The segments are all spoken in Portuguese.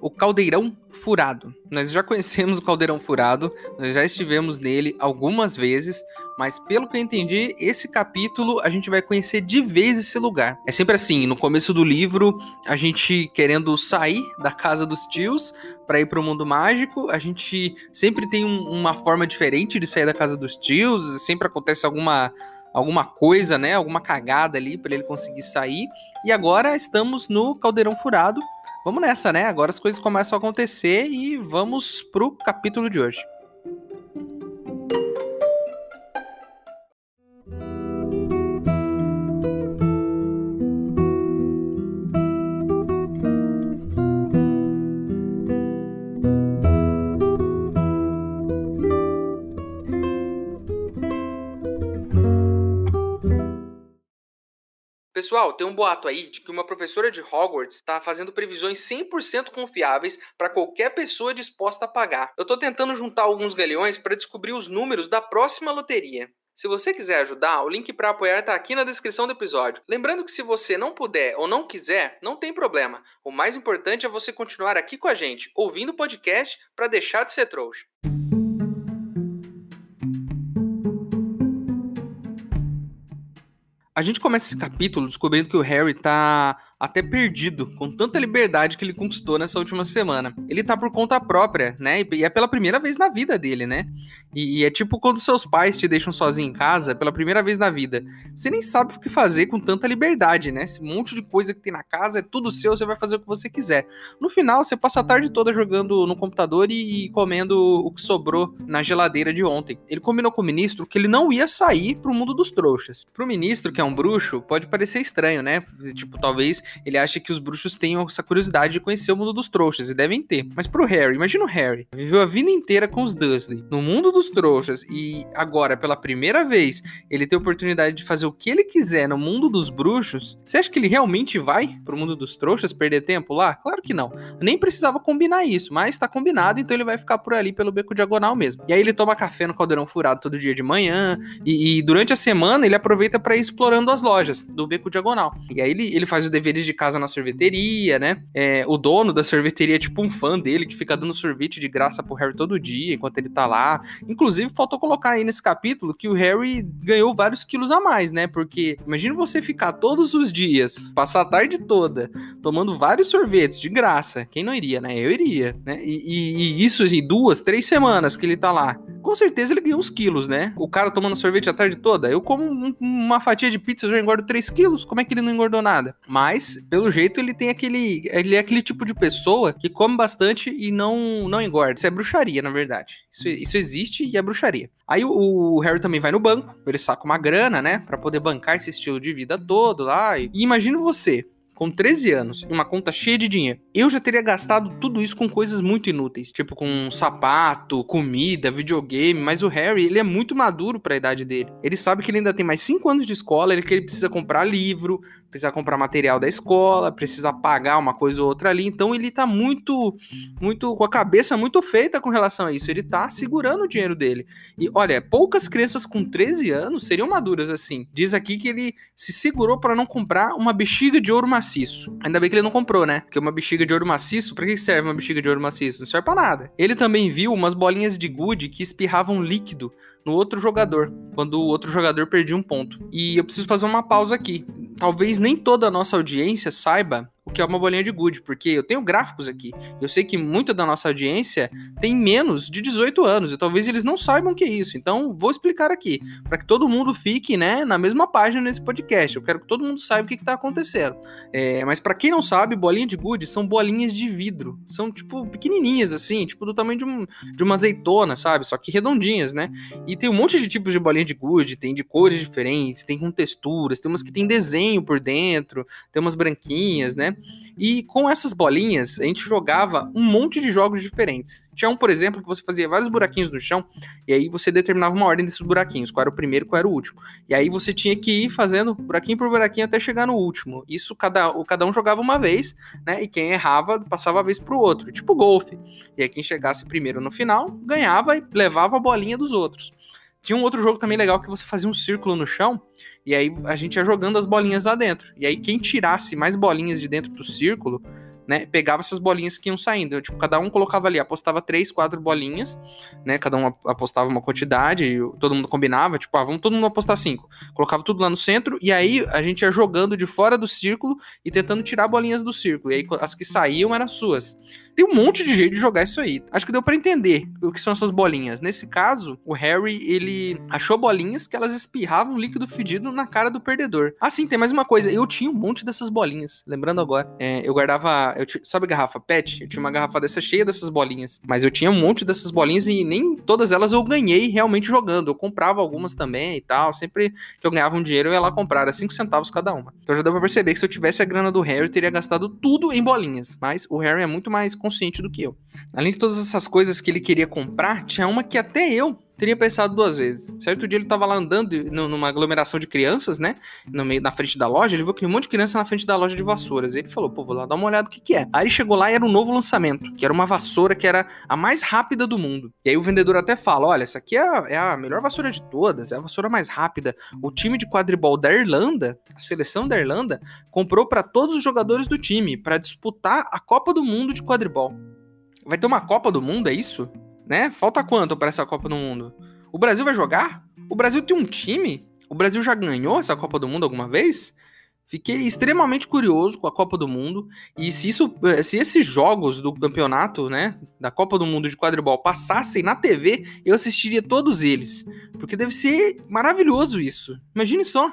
o caldeirão furado. Nós já conhecemos o caldeirão furado, nós já estivemos nele algumas vezes, mas pelo que eu entendi, esse capítulo a gente vai conhecer de vez esse lugar. É sempre assim, no começo do livro, a gente querendo sair da casa dos tios para ir para o mundo mágico, a gente sempre tem um, uma forma diferente de sair da casa dos tios, sempre acontece alguma alguma coisa, né, alguma cagada ali para ele conseguir sair. E agora estamos no caldeirão furado vamos nessa, né? Agora as coisas começam a acontecer e vamos pro capítulo de hoje. Pessoal, tem um boato aí de que uma professora de Hogwarts está fazendo previsões 100% confiáveis para qualquer pessoa disposta a pagar. Eu estou tentando juntar alguns galeões para descobrir os números da próxima loteria. Se você quiser ajudar, o link para apoiar está aqui na descrição do episódio. Lembrando que se você não puder ou não quiser, não tem problema. O mais importante é você continuar aqui com a gente, ouvindo o podcast para deixar de ser trouxa. A gente começa esse capítulo descobrindo que o Harry tá até perdido, com tanta liberdade que ele conquistou nessa última semana. Ele tá por conta própria, né? E é pela primeira vez na vida dele, né? E, e, é tipo quando seus pais te deixam sozinho em casa pela primeira vez na vida. Você nem sabe o que fazer com tanta liberdade, né? Esse monte de coisa que tem na casa é tudo seu, você vai fazer o que você quiser. No final, você passa a tarde toda jogando no computador e, e comendo o que sobrou na geladeira de ontem. Ele combinou com o ministro que ele não ia sair pro mundo dos trouxas. Pro ministro, que é um bruxo, pode parecer estranho, né? Tipo, talvez ele acha que os bruxos tenham essa curiosidade de conhecer o mundo dos trouxas, e devem ter. Mas pro Harry, imagina o Harry, viveu a vida inteira com os Dursley, no mundo dos trouxas, e agora, pela primeira vez, ele tem a oportunidade de fazer o que ele quiser no mundo dos bruxos, você acha que ele realmente vai pro mundo dos trouxas perder tempo lá? Claro que não. Nem precisava combinar isso, mas tá combinado, então ele vai ficar por ali pelo beco diagonal mesmo. E aí ele toma café no caldeirão furado todo dia de manhã, e, e durante a semana ele aproveita para ir explorando as lojas do beco diagonal. E aí ele, ele faz os de casa na sorveteria, né? É, o dono da sorveteria é tipo um fã dele que fica dando sorvete de graça pro Harry todo dia enquanto ele tá lá. Inclusive, faltou colocar aí nesse capítulo que o Harry ganhou vários quilos a mais, né? Porque imagina você ficar todos os dias, passar a tarde toda, tomando vários sorvetes de graça. Quem não iria, né? Eu iria, né? E, e, e isso em assim, duas, três semanas que ele tá lá. Com certeza ele ganhou uns quilos, né? O cara tomando sorvete a tarde toda. Eu como um, uma fatia de pizza, eu já engordo 3 quilos. Como é que ele não engordou nada? Mas pelo jeito, ele tem aquele. Ele é aquele tipo de pessoa que come bastante e não, não engorda. Isso é bruxaria, na verdade. Isso, isso existe e é bruxaria. Aí o, Harry também vai no banco, ele saca uma grana, né? para poder bancar esse estilo de vida todo lá. E, e imagina você, com 13 anos e uma conta cheia de dinheiro, eu já teria gastado tudo isso com coisas muito inúteis, tipo com sapato, comida, videogame, mas o Harry, ele é muito maduro para a idade dele. Ele sabe que ele ainda tem mais 5 anos de escola, ele que ele precisa comprar livro, precisa comprar material da escola, precisa pagar uma coisa ou outra ali, então ele tá muito muito com a cabeça muito feita com relação a isso. Ele tá segurando o dinheiro dele. E olha, poucas crianças com 13 anos seriam maduras assim. Diz aqui que ele se segurou para não comprar uma bexiga de ouro macio maciço. Ainda bem que ele não comprou, né? Porque uma bexiga de ouro maciço, pra que serve uma bexiga de ouro maciço? Não serve pra nada. Ele também viu umas bolinhas de gude que espirravam líquido no outro jogador, quando o outro jogador perdia um ponto. E eu preciso fazer uma pausa aqui. Talvez nem toda a nossa audiência saiba o que é uma bolinha de gude, porque eu tenho gráficos aqui. Eu sei que muita da nossa audiência tem menos de 18 anos, e talvez eles não saibam o que é isso. Então, vou explicar aqui, para que todo mundo fique, né, na mesma página nesse podcast. Eu quero que todo mundo saiba o que está acontecendo. É, mas para quem não sabe, bolinha de gude são bolinhas de vidro. São, tipo, pequenininhas, assim, tipo do tamanho de, um, de uma azeitona, sabe? Só que redondinhas, né? E tem um monte de tipos de bolinha de gude, tem de cores diferentes, tem com texturas, tem umas que tem desenho por dentro, tem umas branquinhas, né? E com essas bolinhas, a gente jogava um monte de jogos diferentes. Tinha um, por exemplo, que você fazia vários buraquinhos no chão, e aí você determinava uma ordem desses buraquinhos, qual era o primeiro qual era o último. E aí você tinha que ir fazendo buraquinho por buraquinho até chegar no último. Isso cada, cada um jogava uma vez, né? E quem errava passava a vez pro outro, tipo golfe. E aí quem chegasse primeiro no final ganhava e levava a bolinha dos outros. Tinha um outro jogo também legal que você fazia um círculo no chão e aí a gente ia jogando as bolinhas lá dentro. E aí quem tirasse mais bolinhas de dentro do círculo, né, pegava essas bolinhas que iam saindo. Eu, tipo, cada um colocava ali, apostava três, quatro bolinhas, né? Cada um apostava uma quantidade, todo mundo combinava, tipo, ah, vamos todo mundo apostar cinco. Colocava tudo lá no centro, e aí a gente ia jogando de fora do círculo e tentando tirar bolinhas do círculo. E aí as que saíam eram suas. Tem um monte de jeito de jogar isso aí. Acho que deu para entender o que são essas bolinhas. Nesse caso, o Harry, ele achou bolinhas que elas espirravam líquido fedido na cara do perdedor. Ah, sim, tem mais uma coisa. Eu tinha um monte dessas bolinhas. Lembrando agora, é, eu guardava. Eu sabe garrafa PET? Eu tinha uma garrafa dessa cheia dessas bolinhas. Mas eu tinha um monte dessas bolinhas e nem todas elas eu ganhei realmente jogando. Eu comprava algumas também e tal. Sempre que eu ganhava um dinheiro, eu ia lá comprar. Era 5 centavos cada uma. Então já deu pra perceber que se eu tivesse a grana do Harry, eu teria gastado tudo em bolinhas. Mas o Harry é muito mais consciente do que eu. Além de todas essas coisas que ele queria comprar, tinha uma que até eu teria pensado duas vezes. Certo dia ele tava lá andando numa aglomeração de crianças, né? No meio, na frente da loja, ele viu aquele monte de criança na frente da loja de vassouras. Ele falou, pô, vou lá dar uma olhada o que que é. Aí ele chegou lá e era um novo lançamento, que era uma vassoura que era a mais rápida do mundo. E aí o vendedor até fala, olha, essa aqui é a, é a melhor vassoura de todas, é a vassoura mais rápida. O time de quadribol da Irlanda, a seleção da Irlanda, comprou para todos os jogadores do time para disputar a Copa do Mundo de quadribol. Vai ter uma Copa do Mundo, é isso? Né? Falta quanto para essa Copa do Mundo? O Brasil vai jogar? O Brasil tem um time? O Brasil já ganhou essa Copa do Mundo alguma vez? Fiquei extremamente curioso com a Copa do Mundo e se isso, eh, se esses jogos do campeonato, né, da Copa do Mundo de quadribol passassem na TV, eu assistiria todos eles, porque deve ser maravilhoso isso. Imagine só.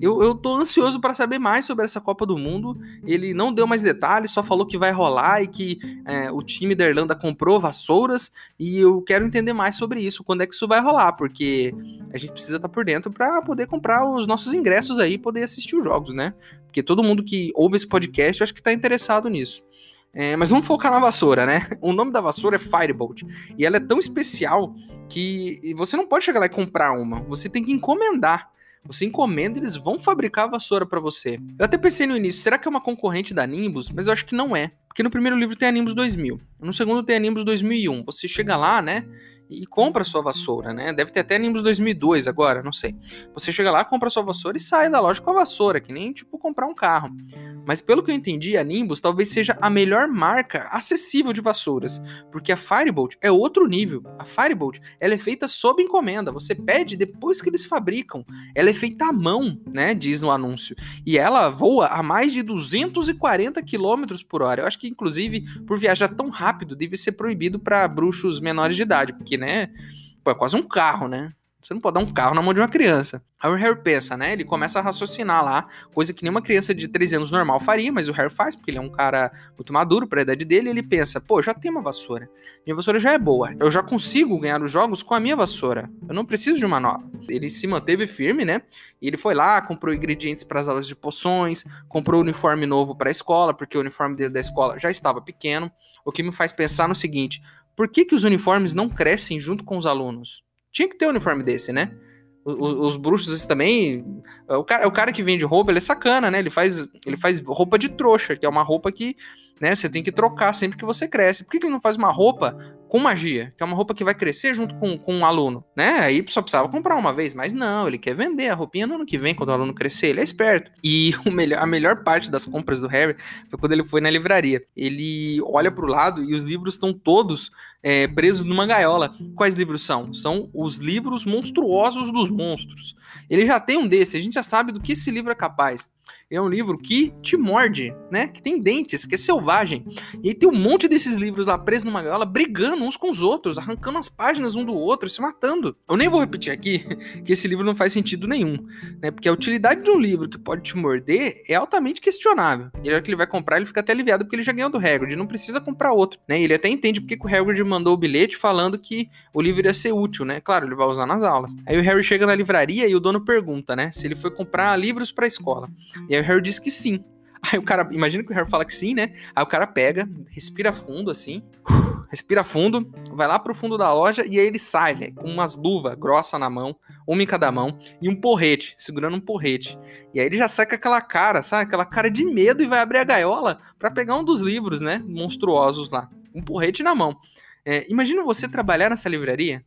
Eu, eu tô ansioso para saber mais sobre essa Copa do Mundo. Ele não deu mais detalhes, só falou que vai rolar e que é, o time da Irlanda comprou vassouras. E eu quero entender mais sobre isso, quando é que isso vai rolar, porque a gente precisa estar tá por dentro para poder comprar os nossos ingressos aí poder assistir os jogos, né? Porque todo mundo que ouve esse podcast eu acho que tá interessado nisso. É, mas vamos focar na vassoura, né? O nome da vassoura é Firebolt. E ela é tão especial que você não pode chegar lá e comprar uma. Você tem que encomendar. Você encomenda, eles vão fabricar a vassoura para você. Eu até pensei no início, será que é uma concorrente da Nimbus? Mas eu acho que não é. Porque no primeiro livro tem a Nimbus 2000. No segundo tem a Nimbus 2001. Você chega lá, né? E compra sua vassoura, né? Deve ter até Nimbus 2002 agora, não sei. Você chega lá, compra sua vassoura e sai da loja com a vassoura, que nem tipo comprar um carro. Mas pelo que eu entendi, a Nimbus talvez seja a melhor marca acessível de vassouras, porque a Firebolt é outro nível. A Firebolt, ela é feita sob encomenda, você pede depois que eles fabricam. Ela é feita à mão, né, diz no anúncio. E ela voa a mais de 240 km por hora. Eu acho que inclusive por viajar tão rápido deve ser proibido para bruxos menores de idade, porque né? Pô, é quase um carro, né? Você não pode dar um carro na mão de uma criança. Aí o Harry pensa, né? Ele começa a raciocinar lá, coisa que nenhuma criança de 13 anos normal faria, mas o Harry faz, porque ele é um cara muito maduro para a idade dele. ele pensa, pô, já tem uma vassoura. Minha vassoura já é boa. Eu já consigo ganhar os jogos com a minha vassoura. Eu não preciso de uma nova. Ele se manteve firme, né? E ele foi lá, comprou ingredientes para as aulas de poções, comprou uniforme novo para a escola, porque o uniforme dele da escola já estava pequeno. O que me faz pensar no seguinte: por que, que os uniformes não crescem junto com os alunos? Tinha que ter um uniforme desse, né? Os, os bruxos também. O cara, o cara que vende roupa, ele é sacana, né? Ele faz, ele faz roupa de trouxa, que é uma roupa que né, você tem que trocar sempre que você cresce. Por que, que ele não faz uma roupa com magia, que é uma roupa que vai crescer junto com, com um aluno, né? Aí só precisava comprar uma vez, mas não, ele quer vender a roupinha no ano que vem, quando o aluno crescer, ele é esperto. E o melhor, a melhor parte das compras do Harry foi quando ele foi na livraria. Ele olha para o lado e os livros estão todos é, presos numa gaiola. Quais livros são? São os livros monstruosos dos monstros. Ele já tem um desse, a gente já sabe do que esse livro é capaz é um livro que te morde, né? Que tem dentes, que é selvagem. E aí tem um monte desses livros lá presos numa gaiola, brigando uns com os outros, arrancando as páginas um do outro, se matando. Eu nem vou repetir aqui que esse livro não faz sentido nenhum, né? Porque a utilidade de um livro que pode te morder é altamente questionável. E na hora que ele vai comprar, ele fica até aliviado porque ele já ganhou do Hagrid, não precisa comprar outro, né? Ele até entende porque que o Hagrid mandou o bilhete falando que o livro ia ser útil, né? Claro, ele vai usar nas aulas. Aí o Harry chega na livraria e o dono pergunta, né? Se ele foi comprar livros para a escola. E aí o Harry diz que sim. Aí o cara, imagina que o Harry fala que sim, né? Aí o cara pega, respira fundo assim, respira fundo, vai lá pro fundo da loja e aí ele sai, velho, com umas luvas grossas na mão, uma em cada mão, e um porrete, segurando um porrete. E aí ele já sai com aquela cara, sabe? Aquela cara de medo e vai abrir a gaiola para pegar um dos livros, né? Monstruosos lá. Um porrete na mão. É, imagina você trabalhar nessa livraria,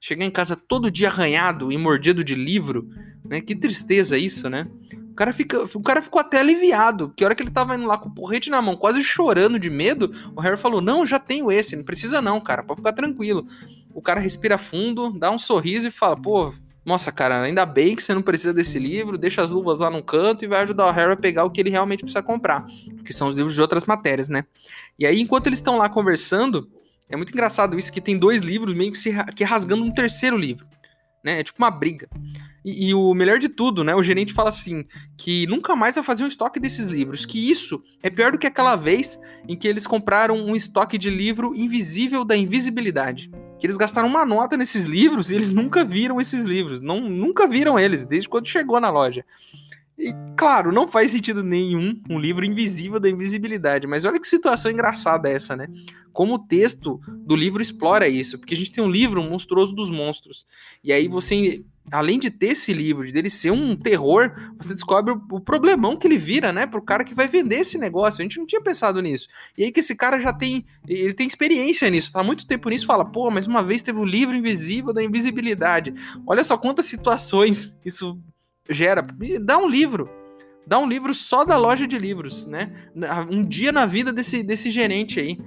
chegar em casa todo dia arranhado e mordido de livro, né? Que tristeza isso, né? O cara, fica, o cara ficou até aliviado. Que hora que ele tava indo lá com o porrete na mão, quase chorando de medo, o Harry falou: Não, já tenho esse, não precisa não, cara, pode ficar tranquilo. O cara respira fundo, dá um sorriso e fala: Pô, nossa, cara, ainda bem que você não precisa desse livro, deixa as luvas lá num canto e vai ajudar o Harry a pegar o que ele realmente precisa comprar, que são os livros de outras matérias, né? E aí, enquanto eles estão lá conversando, é muito engraçado isso que tem dois livros meio que se que rasgando um terceiro livro, né? É tipo uma briga. E, e, o melhor de tudo, né? O gerente fala assim: que nunca mais vai fazer um estoque desses livros. Que isso é pior do que aquela vez em que eles compraram um estoque de livro invisível da invisibilidade. Que eles gastaram uma nota nesses livros e eles nunca viram esses livros. Não, nunca viram eles, desde quando chegou na loja. E, claro, não faz sentido nenhum um livro invisível da invisibilidade, mas olha que situação engraçada essa, né? Como o texto do livro explora isso, porque a gente tem um livro monstruoso dos monstros. E aí você além de ter esse livro, de dele ser um terror, você descobre o, problemão que ele vira, né, pro cara que vai vender esse negócio. A gente não tinha pensado nisso. E aí que esse cara já tem, ele tem experiência nisso, tá há muito tempo nisso, fala, pô, mas uma vez teve o livro invisível da invisibilidade. Olha só quantas situações isso gera. Dá um livro. Dá um livro só da loja de livros, né? Um dia na vida desse, desse gerente aí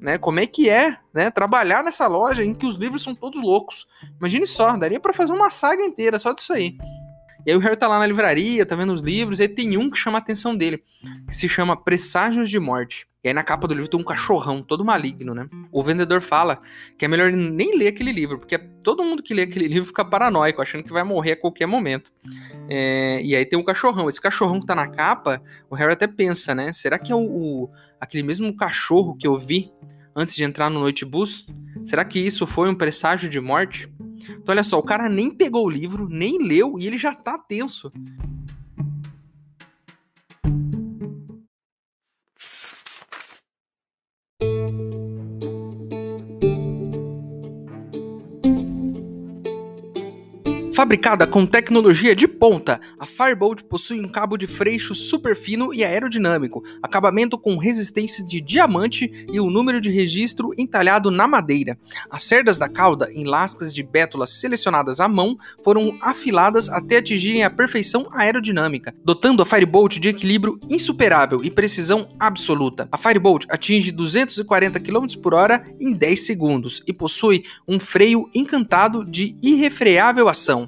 né? Como é que é, né? Trabalhar nessa loja em que os livros são todos loucos. Imagine só, daria para fazer uma saga inteira só disso aí. E aí o Harry tá lá na livraria, tá vendo os livros, e aí tem um que chama a atenção dele, que se chama Presságios de Morte. E aí na capa do livro tem um cachorrão todo maligno, né? O vendedor fala que é melhor nem ler aquele livro, porque todo mundo que lê aquele livro fica paranoico, achando que vai morrer a qualquer momento. É, e aí tem um cachorrão. Esse cachorrão que tá na capa, o Harry até pensa, né? Será que é o, o aquele mesmo cachorro que eu vi antes de entrar no Noite Bus? Será que isso foi um presságio de morte? Então, olha só, o cara nem pegou o livro, nem leu e ele já tá tenso. Fabricada com tecnologia de ponta, a Firebolt possui um cabo de freixo super fino e aerodinâmico, acabamento com resistência de diamante e o um número de registro entalhado na madeira. As cerdas da cauda, em lascas de bétulas selecionadas à mão, foram afiladas até atingirem a perfeição aerodinâmica, dotando a Firebolt de equilíbrio insuperável e precisão absoluta. A Firebolt atinge 240 km por hora em 10 segundos e possui um freio encantado de irrefreável ação.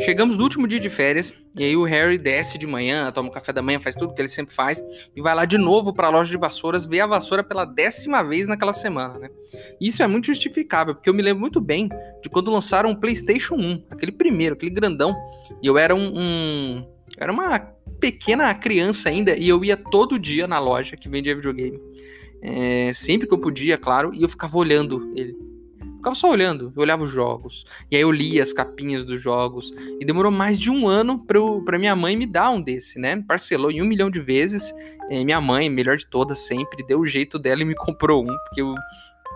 Chegamos no último dia de férias, e aí o Harry desce de manhã, toma um café da manhã, faz tudo que ele sempre faz, e vai lá de novo para a loja de vassouras ver a vassoura pela décima vez naquela semana, né? Isso é muito justificável, porque eu me lembro muito bem de quando lançaram o PlayStation 1, aquele primeiro, aquele grandão, e eu era um, um era uma pequena criança ainda, e eu ia todo dia na loja que vendia videogame. É, sempre que eu podia, claro, e eu ficava olhando ele ficava só olhando, eu olhava os jogos. E aí eu lia as capinhas dos jogos. E demorou mais de um ano pra, eu, pra minha mãe me dar um desse, né? Parcelou em um milhão de vezes. Minha mãe, melhor de todas, sempre, deu o jeito dela e me comprou um, porque eu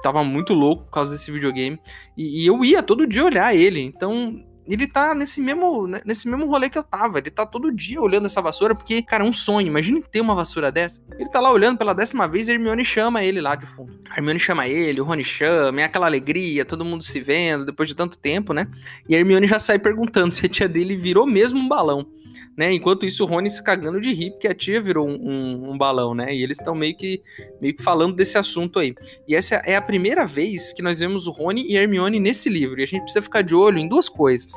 tava muito louco por causa desse videogame. E, e eu ia todo dia olhar ele. Então ele tá nesse mesmo, né, nesse mesmo rolê que eu tava. Ele tá todo dia olhando essa vassoura, porque, cara, é um sonho. Imagina ter uma vassoura dessa. Ele tá lá olhando pela décima vez e a Hermione chama ele lá de fundo. A Hermione chama ele, o Rony chama, é aquela alegria, todo mundo se vendo depois de tanto tempo, né? E a Hermione já sai perguntando se a tia dele virou mesmo um balão. Né? Enquanto isso, o Rony se cagando de rir, porque a tia virou um, um, um balão, né? E eles estão meio que, meio que falando desse assunto aí. E essa é a primeira vez que nós vemos o Rony e a Hermione nesse livro. E a gente precisa ficar de olho em duas coisas.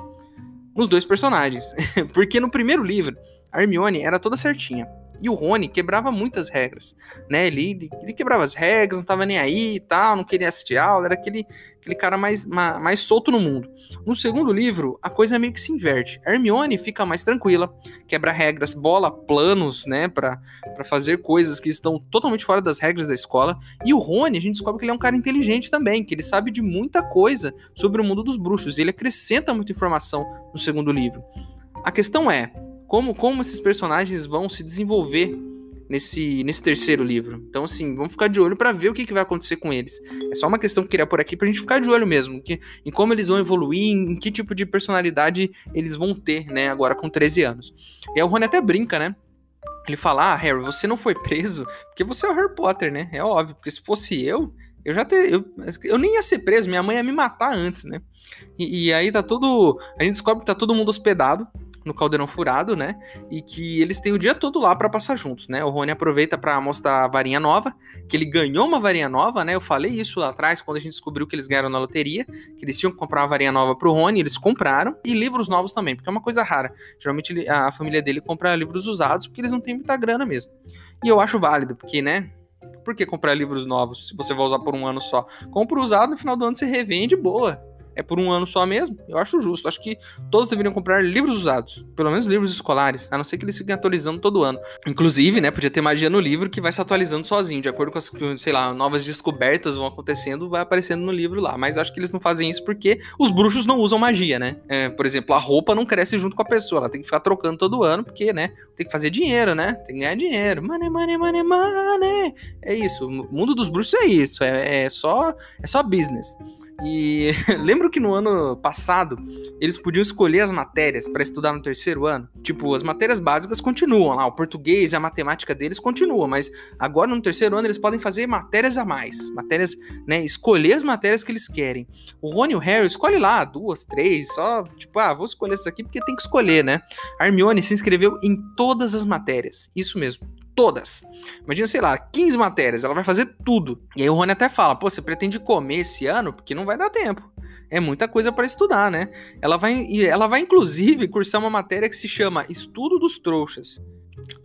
Nos dois personagens. porque no primeiro livro, a Hermione era toda certinha. E o Rony quebrava muitas regras, né? Ele, ele quebrava as regras, não tava nem aí e tal, não queria assistir aula, era aquele, aquele cara mais, mais, solto no mundo. No segundo livro, a coisa meio que se inverte. A Hermione fica mais tranquila, quebra regras, bola planos, né, para fazer coisas que estão totalmente fora das regras da escola. E o Rony, a gente descobre que ele é um cara inteligente também, que ele sabe de muita coisa sobre o mundo dos bruxos. E ele acrescenta muita informação no segundo livro. A questão é, como, como esses personagens vão se desenvolver nesse, nesse terceiro livro. Então, assim, vamos ficar de olho para ver o que, que, vai acontecer com eles. É só uma questão que eu queria por aqui pra gente ficar de olho mesmo, que, em como eles vão evoluir, em, em que tipo de personalidade eles vão ter, né, agora com 13 anos. E aí o Rony até brinca, né? Ele fala: Ah, Harry, você não foi preso porque você é o Harry Potter, né? É óbvio, porque se fosse eu, eu já eu, eu nem ia ser preso, minha mãe ia me matar antes, né? E, e aí tá tudo. A gente descobre que tá todo mundo hospedado no Caldeirão Furado, né? E que eles têm o dia todo lá para passar juntos, né? O Rony aproveita para mostrar a varinha nova, que ele ganhou uma varinha nova, né? Eu falei isso lá atrás quando a gente descobriu que eles ganharam na loteria, que eles tinham que comprar uma varinha nova pro Rony, eles compraram e livros novos também, porque é uma coisa rara. Geralmente a família dele compra livros usados porque eles não têm muita grana mesmo. E eu acho válido, porque, né? Por que comprar livros novos se você vai usar por um ano só? Compra usado, no final do ano você revende, boa é por um ano só mesmo, eu acho justo. Acho que todos deveriam comprar livros usados, pelo menos livros escolares, a não ser que eles fiquem atualizando todo ano. Inclusive, né, podia ter magia no livro que vai se atualizando sozinho, de acordo com as, sei lá, novas descobertas vão acontecendo, vai aparecendo no livro lá. Mas acho que eles não fazem isso porque os bruxos não usam magia, né? É, por exemplo, a roupa não cresce junto com a pessoa, ela tem que ficar trocando todo ano, porque, né, tem que fazer dinheiro, né? Tem que ganhar dinheiro. Money, money, money, money. É isso, o mundo dos bruxos é isso, é, é só é só business. E lembro que no ano passado eles podiam escolher as matérias para estudar no terceiro ano. Tipo, as matérias básicas continuam lá, o português e a matemática deles continuam, mas agora no terceiro ano eles podem fazer matérias a mais, matérias, né, escolher as matérias que eles querem. O Rony e o Harry escolhe lá duas, três, só tipo, ah, vou escolher isso aqui porque tem que escolher, né? A Hermione se inscreveu em todas as matérias, isso mesmo, todas. Imagina, sei lá, 15 matérias, ela vai fazer tudo. E aí o Rony até fala: pô, você pretende comer esse ano? Porque não vai dar tempo. É muita coisa para estudar, né? Ela vai, ela vai, inclusive, cursar uma matéria que se chama Estudo dos Trouxas.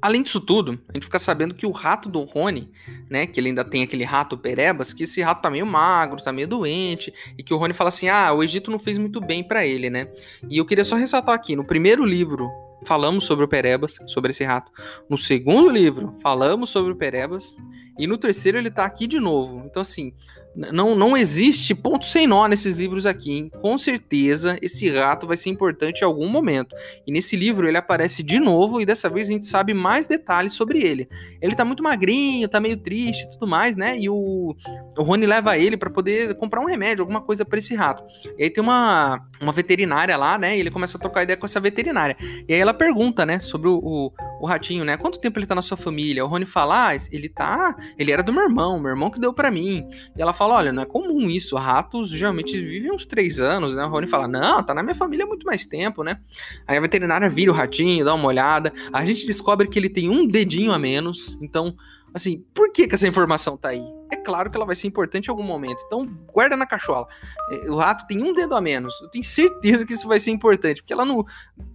Além disso tudo, a gente fica sabendo que o rato do Rony, né, que ele ainda tem aquele rato Perebas, que esse rato tá meio magro, tá meio doente, e que o Rony fala assim: "Ah, o Egito não fez muito bem para ele, né?". E eu queria só ressaltar aqui, no primeiro livro falamos sobre o Perebas, sobre esse rato. No segundo livro, falamos sobre o Perebas. E no terceiro, ele tá aqui de novo. Então, assim, não, não existe ponto sem nó nesses livros aqui, hein? Com certeza esse rato vai ser importante em algum momento. E nesse livro ele aparece de novo e dessa vez a gente sabe mais detalhes sobre ele. Ele tá muito magrinho, tá meio triste e tudo mais, né? E o, o Rony leva ele para poder comprar um remédio, alguma coisa para esse rato. E aí tem uma, uma veterinária lá, né? E ele começa a trocar ideia com essa veterinária. E aí ela pergunta, né, sobre o, o, o ratinho, né? Quanto tempo ele tá na sua família? O Rony fala, ah, ele tá. Ele era do meu irmão, meu irmão que deu para mim. E ela fala: olha, não é comum isso. Ratos geralmente vivem uns três anos, né? O Rony fala: não, tá na minha família há muito mais tempo, né? Aí a veterinária vira o ratinho, dá uma olhada. A gente descobre que ele tem um dedinho a menos. Então, assim, por que, que essa informação tá aí? Claro que ela vai ser importante em algum momento. Então, guarda na cachola. É, o rato tem um dedo a menos. Eu tenho certeza que isso vai ser importante, porque ela não,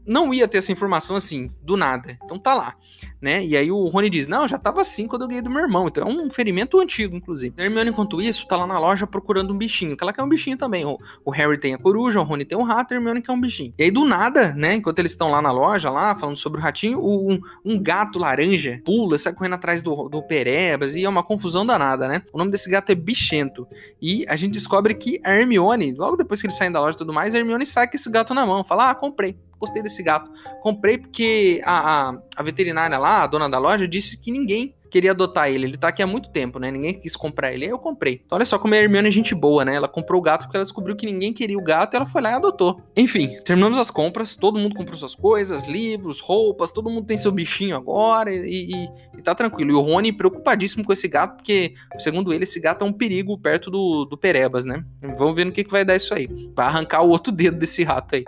não ia ter essa informação assim, do nada. Então tá lá, né? E aí o Rony diz: Não, já tava assim quando eu ganhei do meu irmão. Então é um ferimento antigo, inclusive. A Hermione, enquanto isso, tá lá na loja procurando um bichinho, que ela quer um bichinho também. O, o Harry tem a coruja, o Rony tem um rato, a Hermione quer um bichinho. E aí, do nada, né? Enquanto eles estão lá na loja, lá, falando sobre o ratinho, um, um gato laranja pula, sai correndo atrás do, do Perebas, e é uma confusão danada, né? O nome desse gato é Bichento. E a gente descobre que a Hermione, logo depois que eles saem da loja e tudo mais, a Hermione sai com esse gato na mão. Fala, ah, comprei. Gostei desse gato. Comprei porque a, a, a veterinária lá, a dona da loja, disse que ninguém queria adotar ele. Ele tá aqui há muito tempo, né? Ninguém quis comprar ele. Aí eu comprei. Então olha só como a Hermione é gente boa, né? Ela comprou o gato porque ela descobriu que ninguém queria o gato e ela foi lá e adotou. Enfim, terminamos as compras. Todo mundo comprou suas coisas, livros, roupas. Todo mundo tem seu bichinho agora e, e, e tá tranquilo. E o Rony preocupadíssimo com esse gato porque, segundo ele, esse gato é um perigo perto do, do Perebas, né? Vamos ver no que, que vai dar isso aí. Vai arrancar o outro dedo desse rato aí.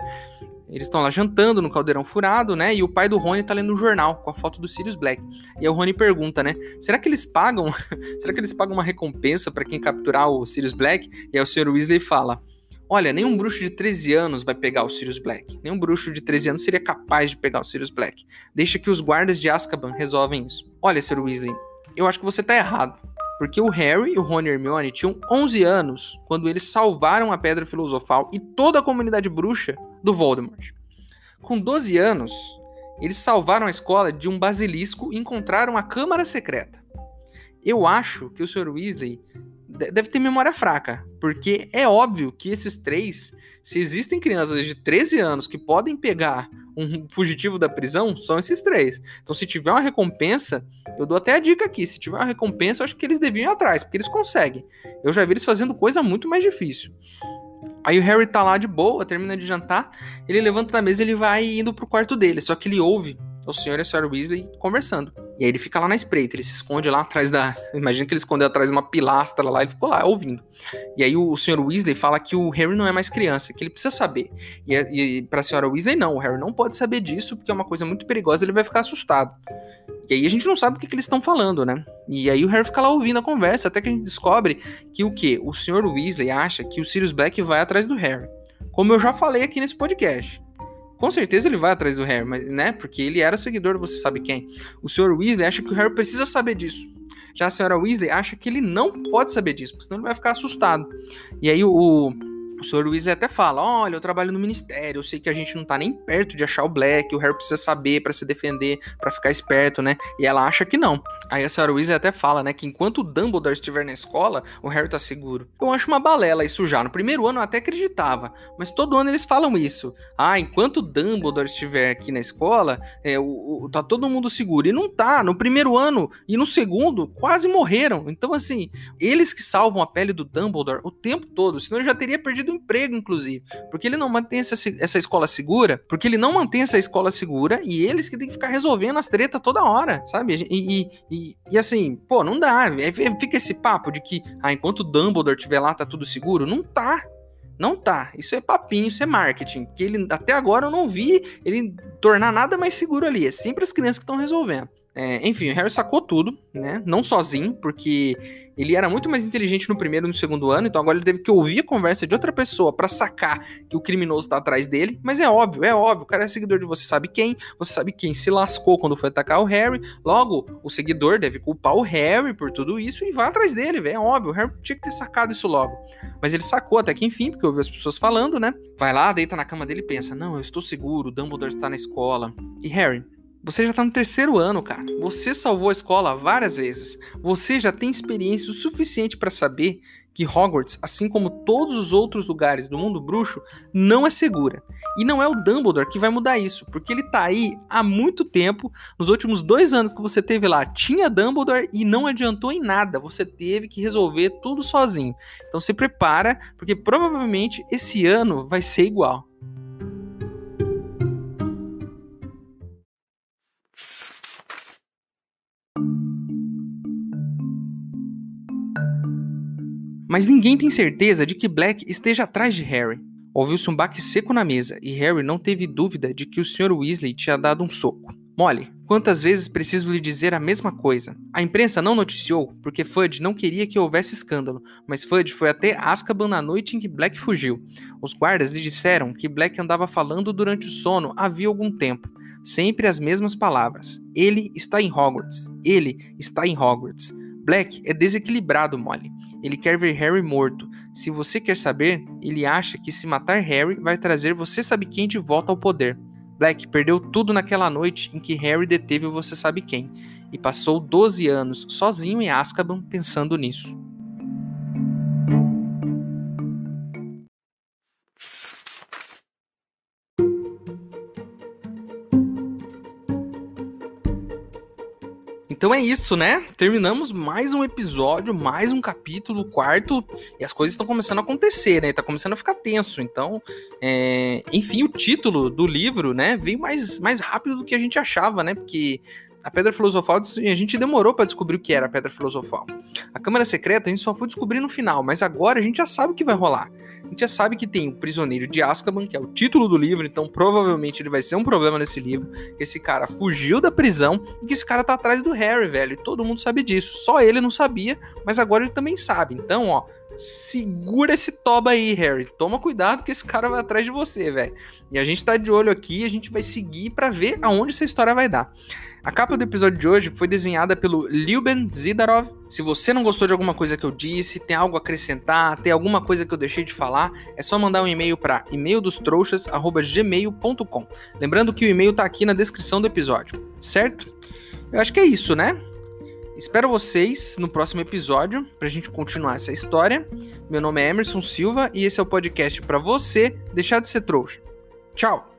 Eles estão lá jantando no caldeirão furado, né? E o pai do Rony tá lendo o um jornal com a foto do Sirius Black. E aí o Rony pergunta, né? Será que eles pagam? será que eles pagam uma recompensa para quem capturar o Sirius Black? E aí o Sr. Weasley fala: Olha, nenhum bruxo de 13 anos vai pegar o Sirius Black. Nenhum bruxo de 13 anos seria capaz de pegar o Sirius Black. Deixa que os guardas de Azkaban resolvem isso. Olha, Sr. Weasley, eu acho que você tá errado. Porque o Harry, o Ron e Hermione tinham 11 anos quando eles salvaram a Pedra Filosofal e toda a comunidade bruxa do Voldemort. Com 12 anos, eles salvaram a escola de um basilisco e encontraram a Câmara Secreta. Eu acho que o Sr. Weasley deve ter memória fraca, porque é óbvio que esses três, se existem crianças de 13 anos que podem pegar um fugitivo da prisão, são esses três. Então, se tiver uma recompensa, eu dou até a dica aqui: se tiver uma recompensa, eu acho que eles deviam ir atrás, porque eles conseguem. Eu já vi eles fazendo coisa muito mais difícil. Aí o Harry tá lá de boa, termina de jantar, ele levanta da mesa e ele vai indo pro quarto dele, só que ele ouve o senhor e a senhora Weasley conversando. E aí ele fica lá na espreita, ele se esconde lá atrás da. Imagina que ele escondeu atrás de uma pilastra lá, ele ficou lá ouvindo. E aí o, senhor Weasley fala que o Harry não é mais criança, que ele precisa saber. E, e pra senhora Weasley, não, o Harry não pode saber disso, porque é uma coisa muito perigosa, ele vai ficar assustado. E aí a gente não sabe o que, que eles estão falando, né? E aí o Harry fica lá ouvindo a conversa, até que a gente descobre que o quê? O senhor Weasley acha que o Sirius Black vai atrás do Harry. Como eu já falei aqui nesse podcast. Com certeza ele vai atrás do Harry, mas, né? Porque ele era seguidor, você sabe quem. O Sr. Weasley acha que o Harry precisa saber disso. Já a senhora Weasley acha que ele não pode saber disso, porque senão ele vai ficar assustado. E aí o, o Sr. Weasley até fala: Olha, eu trabalho no ministério, eu sei que a gente não tá nem perto de achar o Black, o Harry precisa saber para se defender, para ficar esperto, né? E ela acha que não. Aí a Sra. Weasley até fala, né, que enquanto o Dumbledore estiver na escola, o Harry tá seguro. Eu acho uma balela isso já. No primeiro ano eu até acreditava, mas todo ano eles falam isso. Ah, enquanto o Dumbledore estiver aqui na escola, é, o, o, tá todo mundo seguro. E não tá. No primeiro ano e no segundo, quase morreram. Então, assim, eles que salvam a pele do Dumbledore o tempo todo, senão ele já teria perdido emprego, inclusive. Porque ele não mantém essa, essa escola segura, porque ele não mantém essa escola segura e eles que tem que ficar resolvendo as tretas toda hora, sabe? E, e, e, assim, pô, não dá. É, fica esse papo de que, ah, enquanto o Dumbledore estiver lá, tá tudo seguro. Não tá. Não tá. Isso é papinho, isso é marketing. Porque ele, até agora eu não vi ele tornar nada mais seguro ali. É sempre as crianças que estão resolvendo. É, enfim, o Harry sacou tudo, né? Não sozinho, porque ele era muito mais inteligente no primeiro e no segundo ano, então agora ele teve que ouvir a conversa de outra pessoa para sacar que o criminoso tá atrás dele. Mas é óbvio, é óbvio, o cara é seguidor de você sabe quem, você sabe quem se lascou quando foi atacar o Harry. Logo, o seguidor deve culpar o Harry por tudo isso e vai atrás dele, velho. É óbvio, o Harry tinha que ter sacado isso logo. Mas ele sacou até que enfim, porque ouviu as pessoas falando, né? Vai lá, deita na cama dele e pensa: Não, eu estou seguro, o Dumbledore está na escola. E Harry, você já tá no terceiro ano, cara. Você salvou a escola várias vezes. Você já tem experiência o suficiente para saber que Hogwarts, assim como todos os outros lugares do mundo bruxo, não é segura. E não é o Dumbledore que vai mudar isso, porque ele tá aí há muito tempo. Nos últimos dois anos que você teve lá, tinha Dumbledore e não adiantou em nada. Você teve que resolver tudo sozinho. Então se prepara, porque provavelmente esse ano vai ser igual. Mas ninguém tem certeza de que Black esteja atrás de Harry. Ouviu-se um baque seco na mesa e Harry não teve dúvida de que o Sr. Weasley tinha dado um soco. Molly, quantas vezes preciso lhe dizer a mesma coisa? A imprensa não noticiou porque Fudge não queria que houvesse escândalo, mas Fudge foi até Azkaban na noite em que Black fugiu. Os guardas lhe disseram que Black andava falando durante o sono havia algum tempo. Sempre as mesmas palavras. Ele está em Hogwarts. Ele está em Hogwarts. Black é desequilibrado, Molly. Ele quer ver Harry morto. Se você quer saber, ele acha que se matar Harry vai trazer você sabe quem de volta ao poder. Black perdeu tudo naquela noite em que Harry deteve o você sabe quem e passou 12 anos sozinho em Azkaban pensando nisso. Então é isso, né? Terminamos mais um episódio, mais um capítulo, quarto, e as coisas estão começando a acontecer, né? Tá começando a ficar tenso. Então, é... enfim, o título do livro, né, veio mais, mais rápido do que a gente achava, né? Porque a Pedra Filosofal, a gente demorou para descobrir o que era a Pedra Filosofal. A Câmara Secreta a gente só foi descobrir no final, mas agora a gente já sabe o que vai rolar. A gente já sabe que tem o Prisioneiro de Azkaban, que é o título do livro, então provavelmente ele vai ser um problema nesse livro, esse cara fugiu da prisão e que esse cara tá atrás do Harry, velho, e todo mundo sabe disso. Só ele não sabia, mas agora ele também sabe. Então, ó, segura esse toba aí, Harry. Toma cuidado que esse cara vai atrás de você, velho. E a gente tá de olho aqui, a gente vai seguir para ver aonde essa história vai dar. A capa do episódio de hoje foi desenhada pelo Lyuben Zidarov. Se você não gostou de alguma coisa que eu disse, tem algo a acrescentar, tem alguma coisa que eu deixei de falar, é só mandar um e-mail para e-maildostrouxas@gmail.com. Lembrando que o e-mail tá aqui na descrição do episódio, certo? Eu acho que é isso, né? Espero vocês no próximo episódio pra gente continuar essa história. Meu nome é Emerson Silva e esse é o podcast para você deixar de ser trouxa. Tchau.